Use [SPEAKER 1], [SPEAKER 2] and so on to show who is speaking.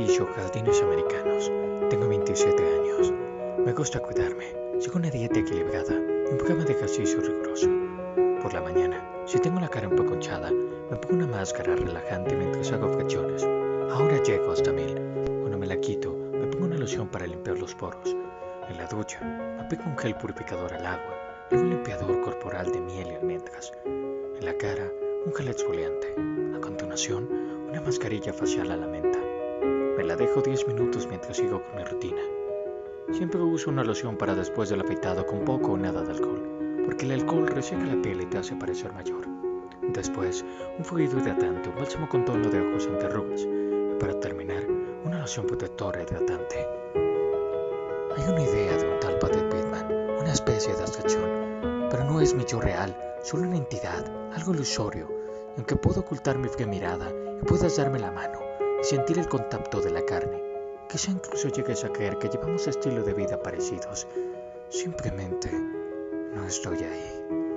[SPEAKER 1] oficio jardines americanos. Tengo 27 años. Me gusta cuidarme. Sigo una dieta equilibrada y un programa de ejercicio riguroso. Por la mañana, si tengo la cara un poco hinchada, me pongo una máscara relajante mientras hago flexiones. Ahora llego hasta mil. Cuando me la quito, me pongo una loción para limpiar los poros. En la ducha, me aplico un gel purificador al agua y un limpiador corporal de miel y almendras. En la cara, un gel exfoliante. A continuación, una mascarilla facial a la menta. Me la dejo 10 minutos mientras sigo con mi rutina. Siempre uso una loción para después del afeitado con poco o nada de alcohol, porque el alcohol reseca la piel y te hace parecer mayor. Después, un fluido hidratante, un bálsamo con tono de ojos antiarrugas y para terminar, una loción protectora hidratante. Hay una idea de un tal Patrick Pittman, una especie de abstracción, pero no es mi yo real, solo una entidad, algo ilusorio, aunque puedo ocultar mi fría mirada y puedas darme la mano y sentir el contacto de la carne, quizá incluso llegues a creer que llevamos estilo de vida parecidos, simplemente no estoy ahí.